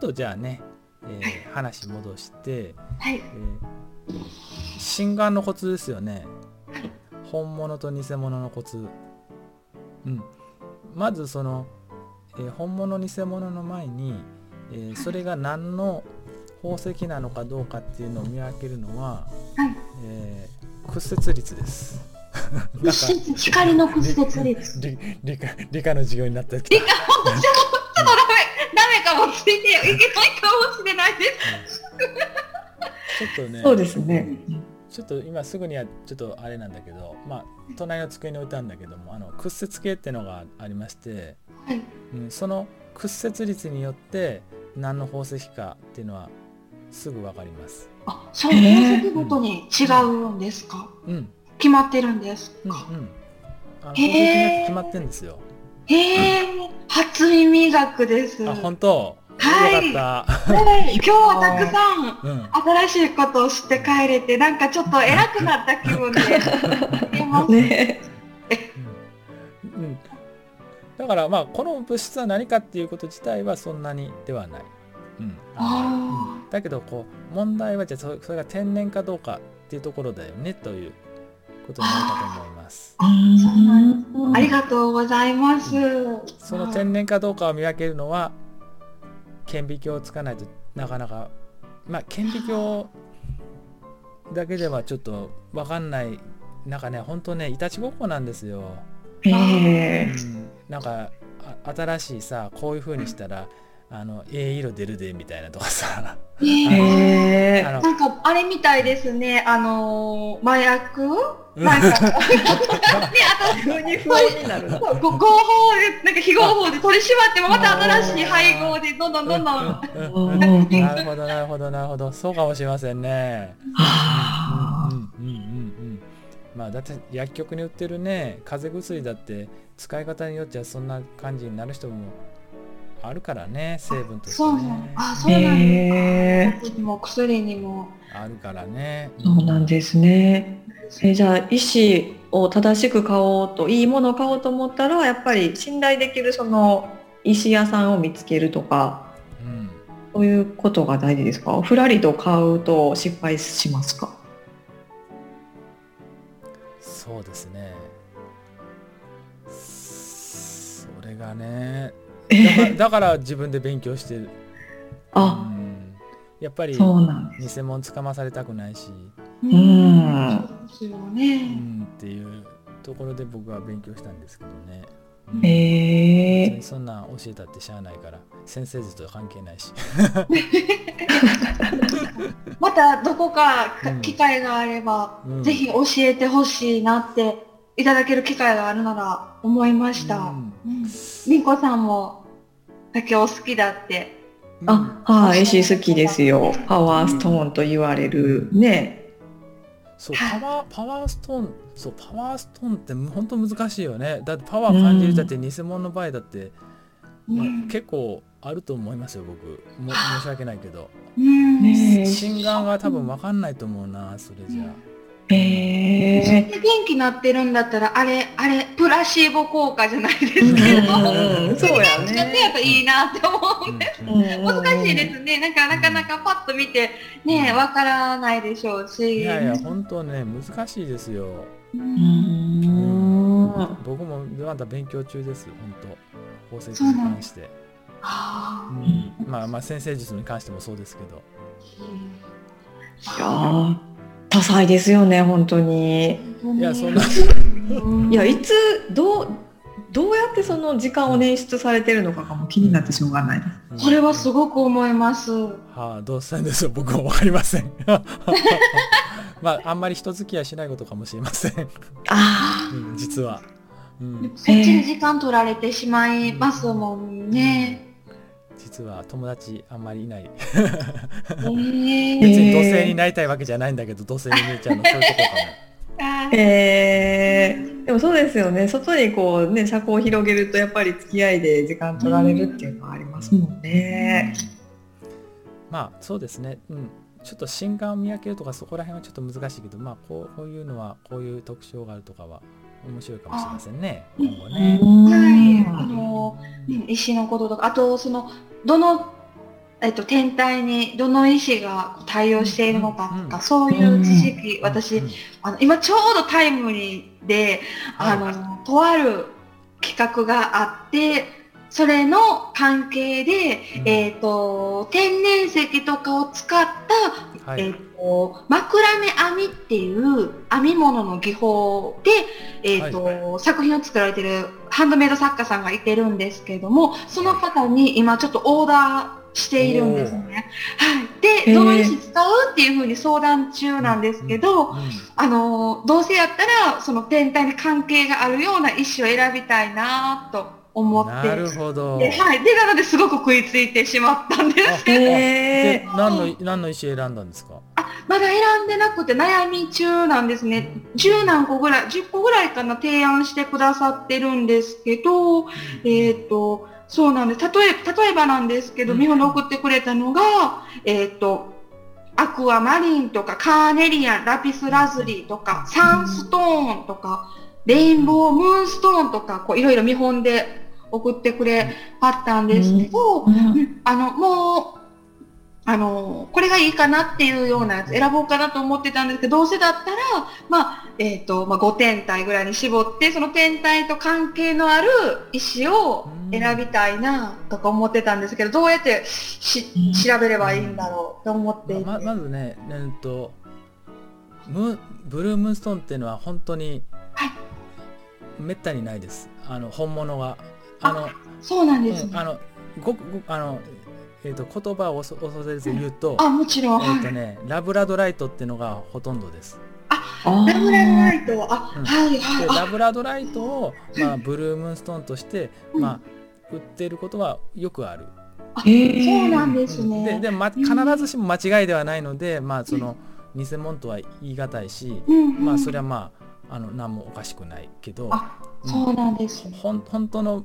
とじゃあね、えー、話戻して、はい。えー、心眼のコツですよね、はい、本物と偽物のコツ、うん、まずその、えー、本物偽物の前に、えー、それが何の宝石なのかどうかっていうのを見分けるのは、はい、えー、屈折率です。光の屈折率。理理科理科の授業になった理科もちょっとダメダメかもついていけないかもしれないです、ちょっとねそうですねちょっと今すぐにはちょっとあれなんだけどまあ隣の机に置いたんだけどもあの屈折計っていうのがありまして、はい、うん、その屈折率によって何の宝石かっていうのはすぐわかります。あ、そう宝石ごとに違うんですか？うん。決まってるんですか？うん、うん。あのへえ。決まってんですよ。へえ。初耳学です。あ、本当？はい。はい、今日はたくさん、うん、新しいことを知って帰れて、なんかちょっと偉くなった気分で。ね。うん。だからまあこの物質は何かっていうこと自体はそんなにではない。うん。ああ、だけどこう問題はじゃあそれが天然かどうかっていうところだよねということになるかと思います。ありがとうございます。その天然かどうかを見分けるのは顕微鏡をつかないとなかなかまあ顕微鏡だけではちょっと分かんないなんかね本当ねいたちごっこなんですよ。えー、うん、なんか新しいさこういう風にしたらあのええ色出るでみたいなとかさ。えー、なんかあれみたいですね。あのー、麻薬？なんか ねあと風に風になる。合法でなんか非合法で取り締まってもまた新しい配合でどんどんどんどん。なるほどなるほどなるほどそうかもしれませんね。うんうんうんうん。まあだって薬局に売ってるね風邪薬だって使い方によってはそんな感じになる人もあるからね成分として、ね、そうあそうなんです、え。ー、も薬にも。あるからね。そうなんですね。えじゃあ医師を正しく買おうといいものを買おうと思ったらやっぱり信頼できるその医師屋さんを見つけるとか、うん、そういうことが大事ですか？ふらりと買うと失敗しますか？そうですね。それがねだからだから自分で勉強してる。あ、うん、やっぱり偽物つかまされたくないし。うん。そうですよね。うんっていうところで僕は勉強したんですけどね。へえー、そんな教えたってしゃあないから先生図と関係ないし またどこか機会があれば、うん、ぜひ教えてほしいなっていただける機会があるなら思いました。うんうん、こさんも竹お好きだって。あ、はい、石好きですよ。パワーストーンと言われるね。そう、パワー、パワーストーン、そう、パワーストーンって本当難しいよね。だってパワー感じるだって偽物の場合だって、まあ、結構あると思いますよ、僕。も申し訳ないけど。心眼が多分分かんないと思うな、それじゃあ。えー、元気なってるんだったらあれあれプラシーボ効果じゃないですけど、うん、そうやね。やったらいいなって思う。んです、うん、難しいですね。なんかなかなかパッと見てねわからないでしょうし。いやいや本当ね難しいですよ。うん。僕もまだ勉強中です本当。宝石に関して。うん、まあまあ先生術に関してもそうですけど。いや多彩ですよね本当に。いやそんないやいつどうどうやってその時間を捻出されてるのかがも気になってしょうがないです。これはすごく思います。はあどうしたんですよ僕はわかりません。まああんまり人付き合いしないことかもしれません。ああ、うん、実は。うん、そっちに時間取られてしまいますもんね。実は友達あんまりいない。別に土星になりたいわけじゃないんだけど、土星に見えちゃうのそういうとこかも。えー、でもそうですよね外にこうね車高を広げるとやっぱり付き合いで時間取られるっていうのはありますもんね。まあそうですね、うん、ちょっと心眼を見分けるとかそこら辺はちょっと難しいけどまあこうこういうのはこういう特徴があるとかは面白いかもしれませんね今後ね。はい、あの石のこととかあとそのどのえっと、天体にどの石が対応しているのかとか、うん、そういう知識、うん、私、あの今ちょうどタイムリーで、あの、はい、とある企画があって、それの関係で、えっ、ー、と、天然石とかを使った、はい、えっ、ー、と、枕目編みっていう編み物の技法で、えっ、ー、と、はい、作品を作られてるハンドメイド作家さんがいてるんですけれども、その方に今ちょっとオーダーしているんですね。はい。で、どの石使うっていうふうに相談中なんですけど、あの、どうせやったら、その天体に関係があるような石を選びたいなと思って。なるほど。はい。で、なのですごく食いついてしまったんですけど。で、何の、何の石選んだんですか？あ、まだ選んでなくて悩み中なんですね。10何個ぐらい、10個ぐらいかな提案してくださってるんですけど、えっ、ー、と、そうなんです。例え、例えばなんですけど、見本送ってくれたのが、えっ、ー、と、アクアマリンとか、カーネリアン、ラピスラズリとか、サンストーンとか、レインボームーンストーンとか、こう、いろいろ見本で送ってくれはったんですけど、うん、あの、もう、あの、これがいいかなっていうようなやつ選ぼうかなと思ってたんですけど、どうせだったら、まあ、えっ、ー、と、まあ、5天体ぐらいに絞って、その天体と関係のある石を選びたいなとか思ってたんですけど、どうやってし調べればいいんだろうと思ってままずね、えー、とムブルームストーンっていうのは本当に、めったにないです。あの本物が。あのそうなんです、ね。うん、あのごごあのえーと、言葉を恐れず言うと、あもちろん、えーとね、ラブラドライトっていうのがほとんどです。あラブラドライト。あ、うん、はいはい。ラブラドライトを、まあ、ブルームーンストーンとして、まあ、売っていることはよくある。あそうなんですね。でで、ま、必ずしも間違いではないので、まあ、その偽物とは言い難いし、まあそれはまああの何もおかしくないけど、そうなんです、ね、ほん本当の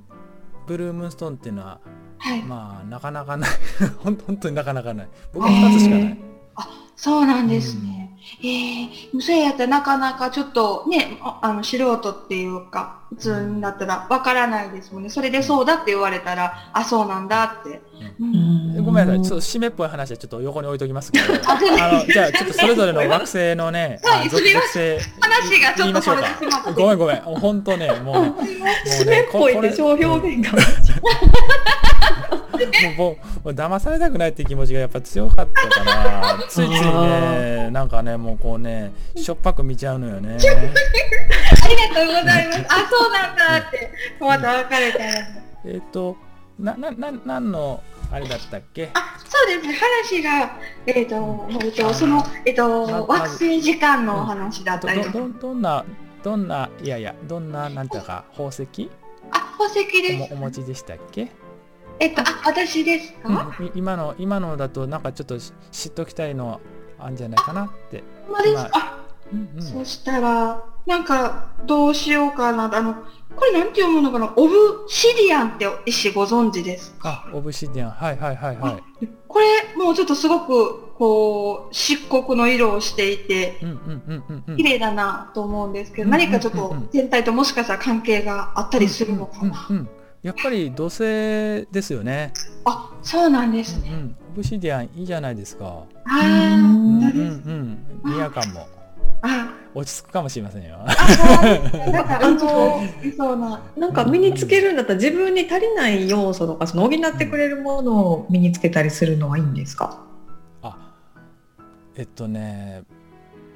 ブルームーンストーンっていうのははい、まあなかなかない。本当になかなかない。僕は2つしかない。あそうなんですね。うん、えー、そうやったらなかなかちょっとね、あの素人っていうか、普通だったらわからないですもんね。それでそうだって言われたら、あ、そうなんだって。うん、ごめんなさい、ちょっと締めっぽい話はちょっと横に置いときますけど、あのじゃあちょっとそれぞれの惑星のね、属性話がちょっとそれてしまった。ごめんごめん、本当ね、もうね、もうね、締めっぽいで超表現が。もう騙されたくないっていう気持ちがやっぱ強かったからついついねなんかねもうこうねしょっぱく見ちゃうのよね。ありがとうございます。あそうなんだってまた別れたら。えっ、とななな何のあれだったっけ？あそうですね。話がえっ、ー、と、えっと、そのえっ、ー、と、惑星時間のお話だったり。どどどんなどんないやいやどんななんていうか宝石？あ宝石です。お持ちでしたっけ？えっと、あ、私ですか、うん、今の、今のだと、なんかちょっと知っときたいのあるんじゃないかなって。まです？か、うんうん、そしたら、なんか、どうしようかな。あの、これなんて読むのかな？オブシディアンって石ご存知ですか？あ、オブシディアン。はいはいはいはい。これ、もうちょっとすごく、こう、漆黒の色をしていて、綺麗だなと思うんですけど、何かちょっと全体ともしかしたら関係があったりするのかな？うんうんうんやっぱり土星ですよね。あ、そうなんですね。うん、オブシディアンいいじゃないですか。ああ、うんうんうん、ニア感も。落ち着くかもしれませんよ。なんか身につけるんだったら自分に足りない要素とかその補ってくれるものを身につけたりするのはいいんですか？あ、えっとね、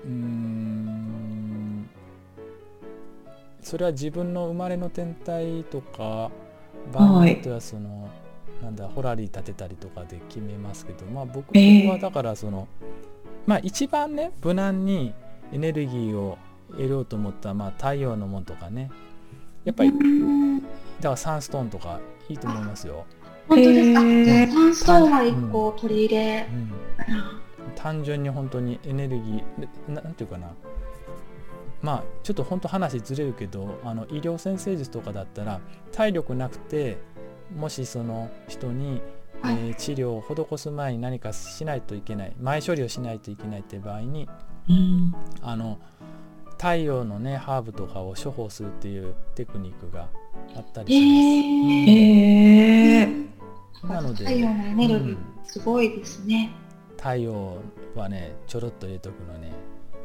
うん。それは自分の生まれの天体とか場合によってはその、はい、なんだホラリー立てたりとかで決めますけどまあ僕はだからその、えー、まあ一番ね無難にエネルギーを得ようと思ったまあ太陽のもんとかね。やっぱりだからサンストーンとかいいと思いますよ。本当ですか、えー、サンストーンは一個取り入れ、うん。うん、単純に本当にエネルギーなんていうかなまあちょっと本当話ずれるけどあの医療先生術とかだったら体力なくてもしその人に、はい、えー、治療を施す前に何かしないといけない前処理をしないといけないって場合に、うん、あの太陽のねハーブとかを処方するっていうテクニックがあったりします。えー、なので太陽のエネルギー、すごいですね。太陽はねちょろっと入れとくのね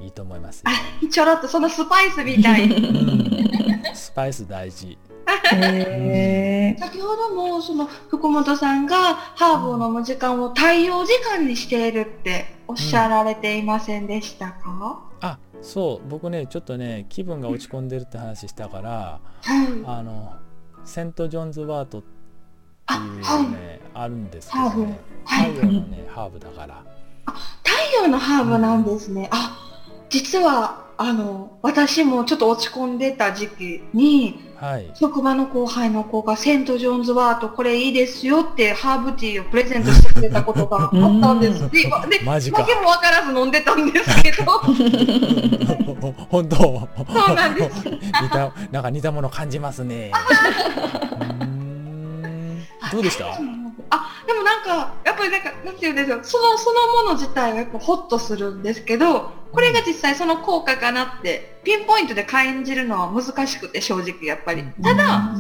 いいと思います。あちょろっとそのスパイスみたい、うん、スパイス大事。先ほどもその福本さんがハーブを飲む時間を太陽時間にしているっておっしゃられていませんでしたか、うん、あそう。僕ねちょっとね気分が落ち込んでるって話したから、はい、あのセント・ジョンズ・ワートっていうねあはい、あるんですけどね。太陽のね、ハーブだから。あ太陽のハーブなんですね、あ実はあの私もちょっと落ち込んでた時期に、はい、職場の後輩の子がセント・ジョーンズ・ワートこれいいですよってハーブティーをプレゼントしてくれたことがあったんです。ででマジか。訳も分からず飲んでたんですけど。本当そうなんです。似たなんか似たもの感じますね。どうでした？あでもなんかやっぱりなんかなんて言うんでしょう。そのそのもの自体はやっぱホッとするんですけどこれが実際その効果かなってピンポイントで感じるのは難しくて正直やっぱり。ただ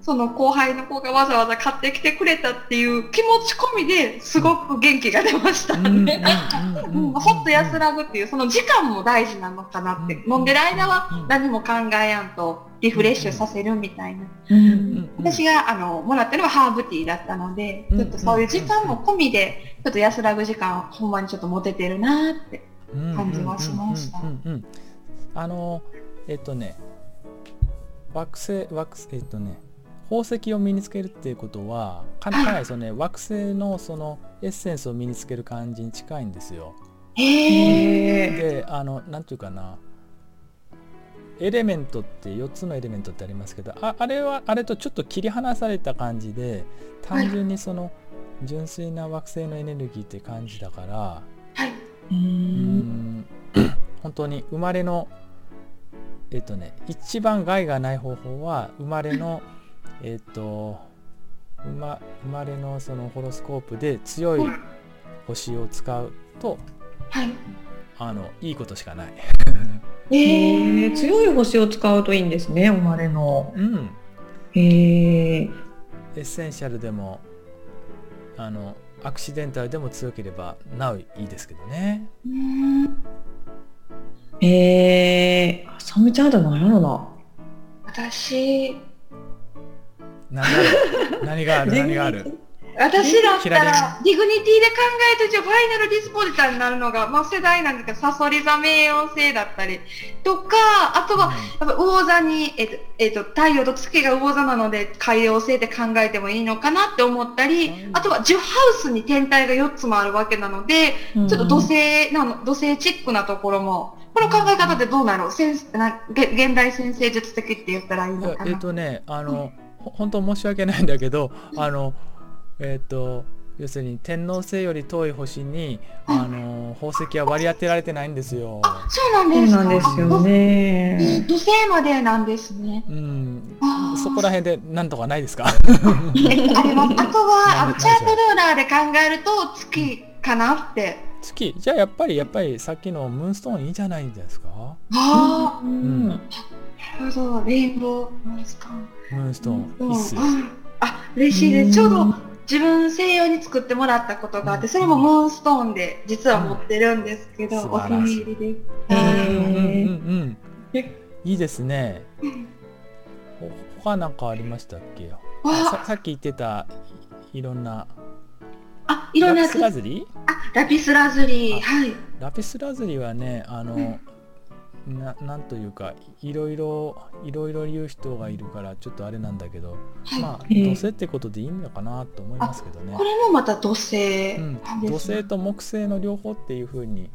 その後輩の子がわざわざ買ってきてくれたっていう気持ち込みですごく元気が出ましたね。ほっと安らぐっていうその時間も大事なのかなって、飲んでる間は何も考えやんとリフレッシュさせるみたいな。私があのもらったのはハーブティーだったので、ちょっとそういう時間も込みでちょっと安らぐ時間ほんまにちょっと持ててるなって感じはしました。あのえっとね惑星惑星えっとね宝石を身につけるっていうことはかなりその、ね、惑星のそのエッセンスを身につける感じに近いんですよ。へであのなんていうかなエレメントって4つのエレメントってありますけどああれはあれとちょっと切り離された感じで単純にその純粋な惑星のエネルギーって感じだから、はい、うん本当に生まれのえっとね一番害がない方法は生まれのえっと生ま生まれのそのホロスコープで強い星を使うと、はい、あのいいことしかない。えー、強い星を使うといいんですね生まれの。うん。えー、エッセンシャルでもあのアクシデンタルでも強ければなおいいですけどね。えー、サメちゃんだなんやろな。私何何がある？何がある？私だったら、ディグニティで考えると、ファイナルディスポジターになるのが、まあ、世代なんですけど、サソリ座冥王星だったりとか、あとは、やっぱ魚座に、えっ、と、えっ、と、太陽と月が魚座なので、海王星って考えてもいいのかなって思ったり、あとは、10ハウスに天体が4つもあるわけなので、ちょっと土星なの、土星チックなところも、この考え方ってどうなの？現代占星術的って言ったらいいのかな？えっ、とね、あの、本当申し訳ないんだけどあのえっ、ー、と要するに天王星より遠い星に、あの宝石は割り当てられてないんですよ。あ、そうなんですそうなんですよね。土星までなんですね。うん。そこら辺でなんとかないですか？あります。あとはチャートルーラーで考えると月かなって。月じゃあやっぱりやっぱりさっきのムーンストーンいいじゃないですか？ああ。うん。なるほどレインボームーンストーン。ムーンストーンいいっすよ。あ嬉しいです。ちょうど自分西洋に作ってもらったことがあって、それもムーンストーンで実は持ってるんですけど、お気に入りです。うんいいですね。他なんかありましたっけ？ささっき言ってたいろんな。あ、いろんなラピスラズリ？あ、ラピスラズリ。はい。ラピスラズリはね、あの、ななんというかいろいろいろいろ言う人がいるからちょっとあれなんだけど、はい、まあ土星ってことでいいのかなと思いますけどね。これもまた土星、うん、土星と木星の両方っていうふうに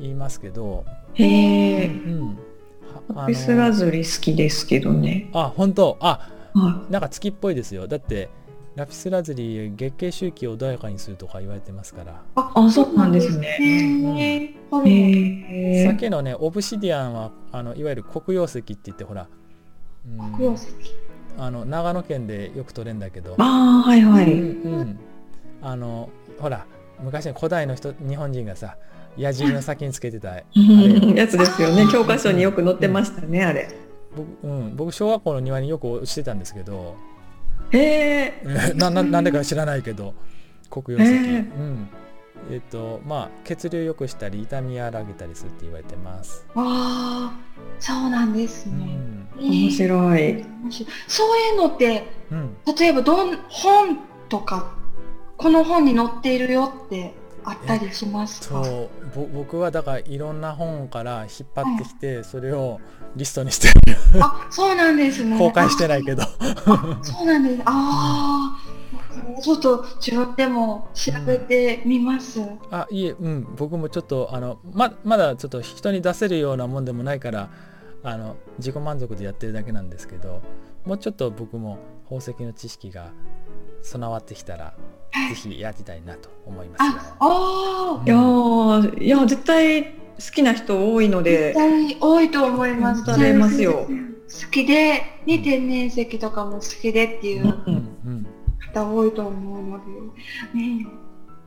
言いますけど。へえ。うん。ピスラズリ好きですけどね。あ本当あ、はい、なんか月っぽいですよ。だってラピスラズリ月経周期を穏やかにするとか言われてますから。ああそうなんですね、うん、さっきのねオブシディアンはあのいわゆる黒曜石って言ってほら、うん、黒曜石。あの長野県でよく取れんだけど。ああはいはい、うん、うん、あのほら昔の古代の人日本人がさ矢印の先につけてたやつですよね。教科書によく載ってましたね、あれ。僕,、うん、僕小学校の庭によくしてたんですけどえー、なななんでか知らないけど黒曜石、えー、うん。えっ、ー、とまあ血流良くしたり痛み和らげたりするって言われてます。ああそうなんですね、うん、面白い。そういうのって、うん、例えばどん本とかこの本に載っているよってあったりしますか？そう僕はだからいろんな本から引っ張ってきて、はい、それをリストにしてる。あそうなんですね。公開してないけど。そうなんです。ああちょっと自分でも調べてみます、うん、あいえうん。僕もちょっとあのままだちょっと人に出せるようなもんでもないからあの自己満足でやってるだけなんですけどもうちょっと僕も宝石の知識が備わってきたらぜひやりたいなと思いますああ、うん、いやいや絶対好きな人多いので。絶対多いと思います。されますよ。好きで、ね、天然石とかも好きでっていう方多いと思うので、ね、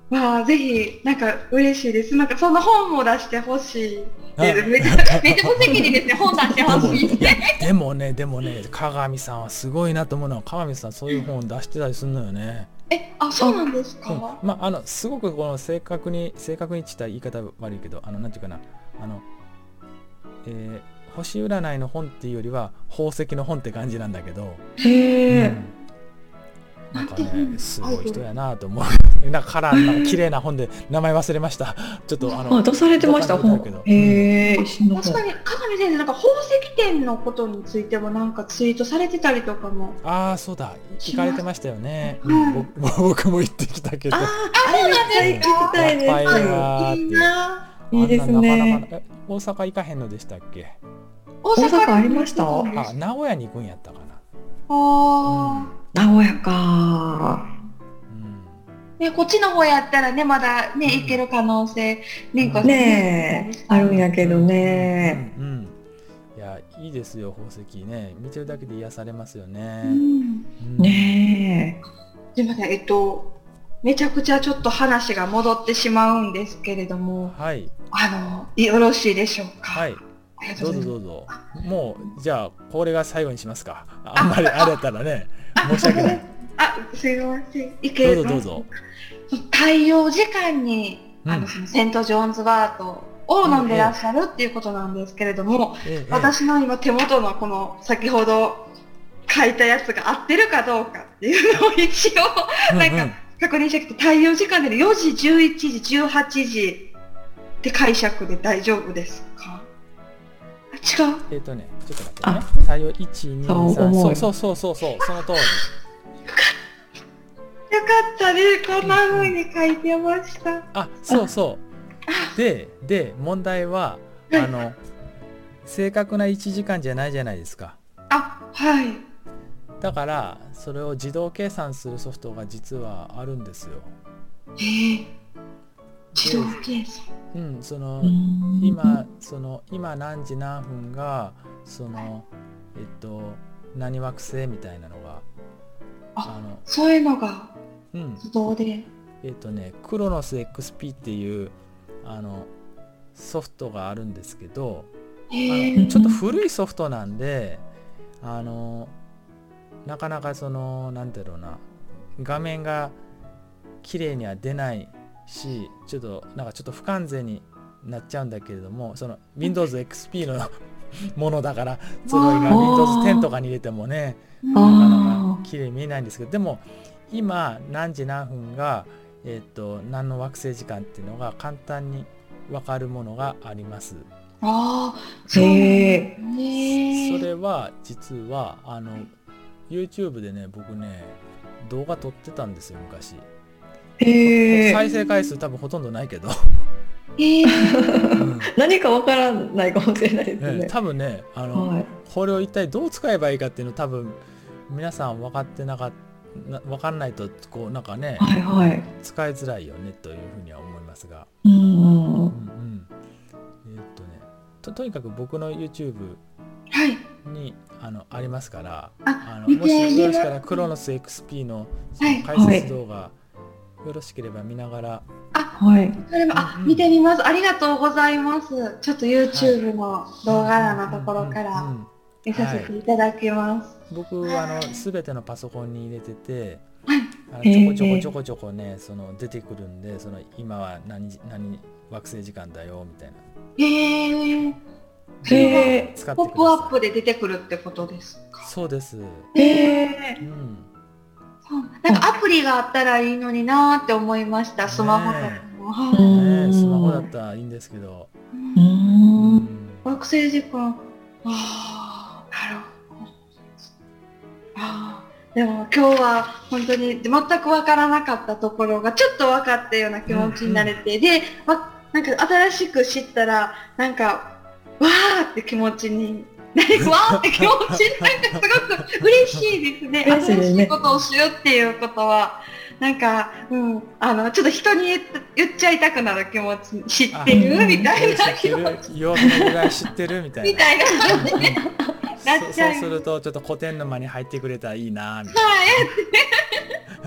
まあぜひなんか嬉しいです。なんかその本も出してほしいめちゃめちゃ無責任ですね。本出してほしいでもねでもね鏡さんはすごいなと思うのは鏡さんそういう本出してたりするのよねえ、あ、そうなんですか？うん、まあ、あの、すごくこの正確に、正確にした言い方悪いけど、あの、なんていうかな。あの。えー、星占いの本っていうよりは、宝石の本って感じなんだけど。へえ。うんなんかね、す？ごい人やなと思う。なんかカラー、なんか綺麗な本で名前忘れました。ちょっとあの。出されてました？本。へえ。確かに、かなり先生、なんか宝石店のことについても、なんかツイートされてたりとかも。ああ、そうだ。聞かれてましたよね。僕も行ってきたけど。ああ、そうなんですか。いです。いいな。いいですね。大阪行かへんのでしたっけ？大阪ありました？あ、名古屋に行くんやったかな。ああ。名古屋か。ね、こっちの方やったらね、まだね、行ける可能性、ね、ねあるんやけどね。うん、いや、いいですよ、宝石ね。見てるだけで癒されますよね。ねえ。すみません、えっと、めちゃくちゃちょっと話が戻ってしまうんですけれども、はい。あの、よろしいでしょうか？はい。どうぞどうぞ。もう、じゃあ、これが最後にしますか。あんまりあれやったらね。申し訳ない。あ、すいません。いけどうぞどうぞ。太陽時間に、あの、そのセント・ジョーンズバートを飲んでらっしゃるっていうことなんですけれども、ええ、私の今手元のこの先ほど書いたやつが合ってるかどうかっていうのを一応、なんか確認してきて、太陽時間で4時、11時、18時って解釈で大丈夫ですか？違う？えっ、ー、とね、ちょっと待ってね。太陽1、2、3、そうそうそうそう、その通り。よかったね、こんな風に書いてました。あ、そうそう。で、で、問題は、あの、正確な1時間じゃないじゃないですか。あ、はい。だから、それを自動計算するソフトが実はあるんですよ。へえ。自動計算。うん、その今その今何時何分がそのえっと何惑星みたいなのがあのそういうのが自動で、うん、えっとねクロノス XP っていうあのソフトがあるんですけどあのちょっと古いソフトなんであのなかなかその何て言うのな画面が綺麗には出ないしちょっとなんかちょっと不完全になっちゃうんだけれどもその Windows XP の ものだからそれを今 Windows 10とかに入れてもねなかなか綺麗に見えないんですけどでも今何時何分が、えーと、何の惑星時間っていうのが簡単に分かるものがあります。あへそれは実はあの YouTube でね僕ね動画撮ってたんですよ昔。再生回数多分ほとんどないけど。えー。うん、何かわからないかもしれないですね。ね多分ねあの、はい、これを一体どう使えばいいかっていうの多分皆さん分かってなかった分かんないとこうなんかね、はいはい、使いづらいよねというふうには思いますが。うんうんうん、えー、っとねととにかく僕の YouTube に、はい、あのありますからあのもしよろしかったらクロノス XP のその解説動画、はいよろしければ見ながら。あ、はい。それも、あ、見てみます。ありがとうございます。ちょっと YouTube の動画欄のところから。見させていただきます。はい、僕あのすべてのパソコンに入れてて、あのちょこちょこちょこちょこね、その出てくるんで、その今は何何惑星時間だよみたいな。へえ。へえ。ポップアップで出てくるってことですか？そうです。へえ。うん。なんかアプリがあったらいいのになって思いました。スマホとかも。ねスマホだったらいいんですけど。うん。惑星時間。ああ、なるほど。ああ。でも今日は本当に全く分からなかったところがちょっと分かったような気持ちになれて、うんうん、で、ま、なんか新しく知ったらなんかわーって気持ちにわーって気持ちなんかすごく嬉しいですね。新しいことを知るっていうことは。なんか、うん、あの、ちょっと人に言っちゃいたくなる気持ち、知ってるみたいな気持ち。弱くぐらい知ってるみたいな。みたいな感じで。なっちゃうそうするとちょっと古典の間に入ってくれたらいいなみたいな。はい。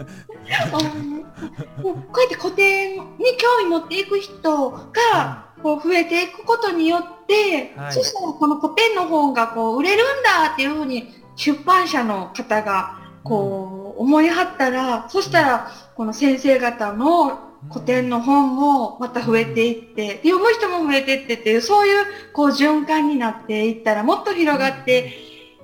こうやって古典に興味持っていく人がこう増えていくことによって、はい、そしたらこの古典の本がこう売れるんだっていうふうに出版社の方がこう思いはったら、うん、そしたらこの先生方の古典の本もまた増えていって、読む人も増えていってっていう、そういうこう循環になっていったらもっと広がって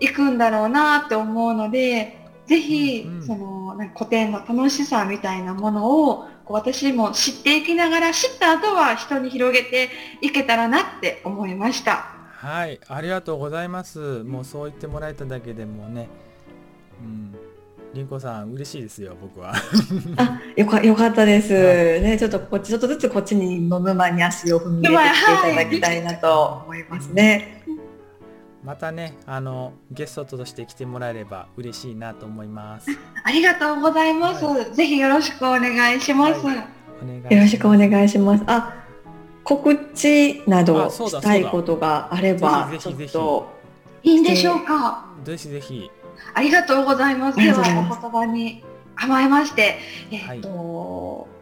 いくんだろうなって思うので、ぜひ、そのなんか古典の楽しさみたいなものを私も知っていきながら知った後は人に広げていけたらなって思いました。はい、ありがとうございます。もうそう言ってもらえただけでもね、うん、りんこさん嬉しいですよ僕は。あよかよかったです、はい、ねちょっとこっちちょっとずつこっちにの沼に足を踏み入れてきていただきたいなと思いますね、はい、またねあのゲストとして来てもらえれば嬉しいなと思います。ありがとうございます、はい、ぜひよろしくお願いします、よろしくお願いします。あ告知などしたいことがあればちょっといいんでしょうか？ぜひぜひ。ありがとうございます。では、お言葉に甘えまして、えっ、ー、と、はい、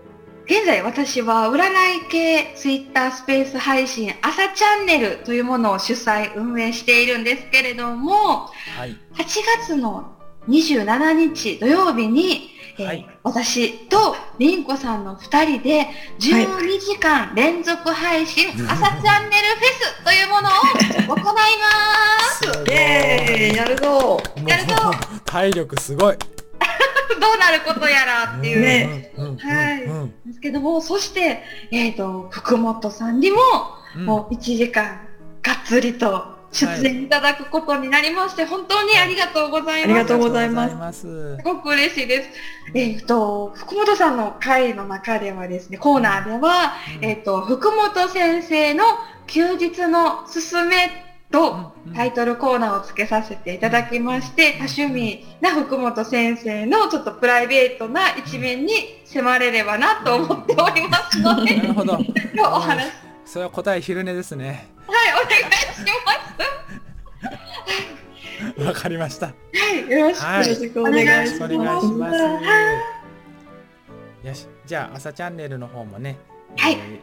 現在私は占い系ツイッタースペース配信朝チャンネルというものを主催運営しているんですけれども、はい、8月の27日土曜日に、えーはい、私とりんこさんの2人で12時間連続配信、朝チャンネルフェスというものを 行います。イエーイ。やるぞ。やるぞ。体力すごい どうなることやらっていう。ね、はい、ですけどもそして、えーと、福本さんにも、もう1時間がっつりと出演いただくことになりまして、はい、本当にありがとうございます。ありがとうございます。すごく嬉しいです。えっ、ー、と、福本さんの会の中ではですね、コーナーでは、うん、えっ、ー、と、福本先生の休日のすすめとタイトルコーナーをつけさせていただきまして、多趣味な福本先生のちょっとプライベートな一面に迫れればなと思っておりますので、なるほど。今日お話。それは答え昼寝ですね。はい、お願いします。わかりました。はい、よろしくお願いします。よし、じゃあ朝チャンネルの方もね、はい、えー、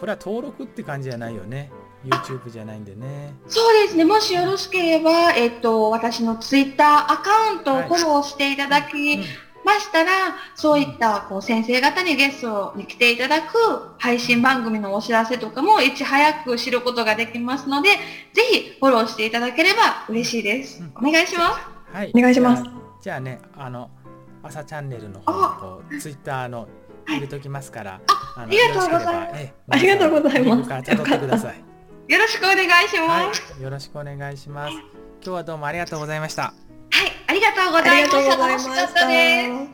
これは登録って感じじゃないよね。YouTube じゃないんでね。そうですね。もしよろしければ、えっと、私の Twitter アカウントをフォローしていただきましたら、はいうん、そういったこう先生方にゲストに来ていただく配信番組のお知らせとかもいち早く知ることができますので、ぜひフォローしていただければ嬉しいです。お願いします。はい。お願いします。じゃあね、あの、朝チャンネルの方こう Twitter の入れときますから、あありがとうございます。ありがとうございます。よろしくお願いします、はい、よろしくお願いします。今日はどうもありがとうございました。はい、ありがとうございました。楽しかったです。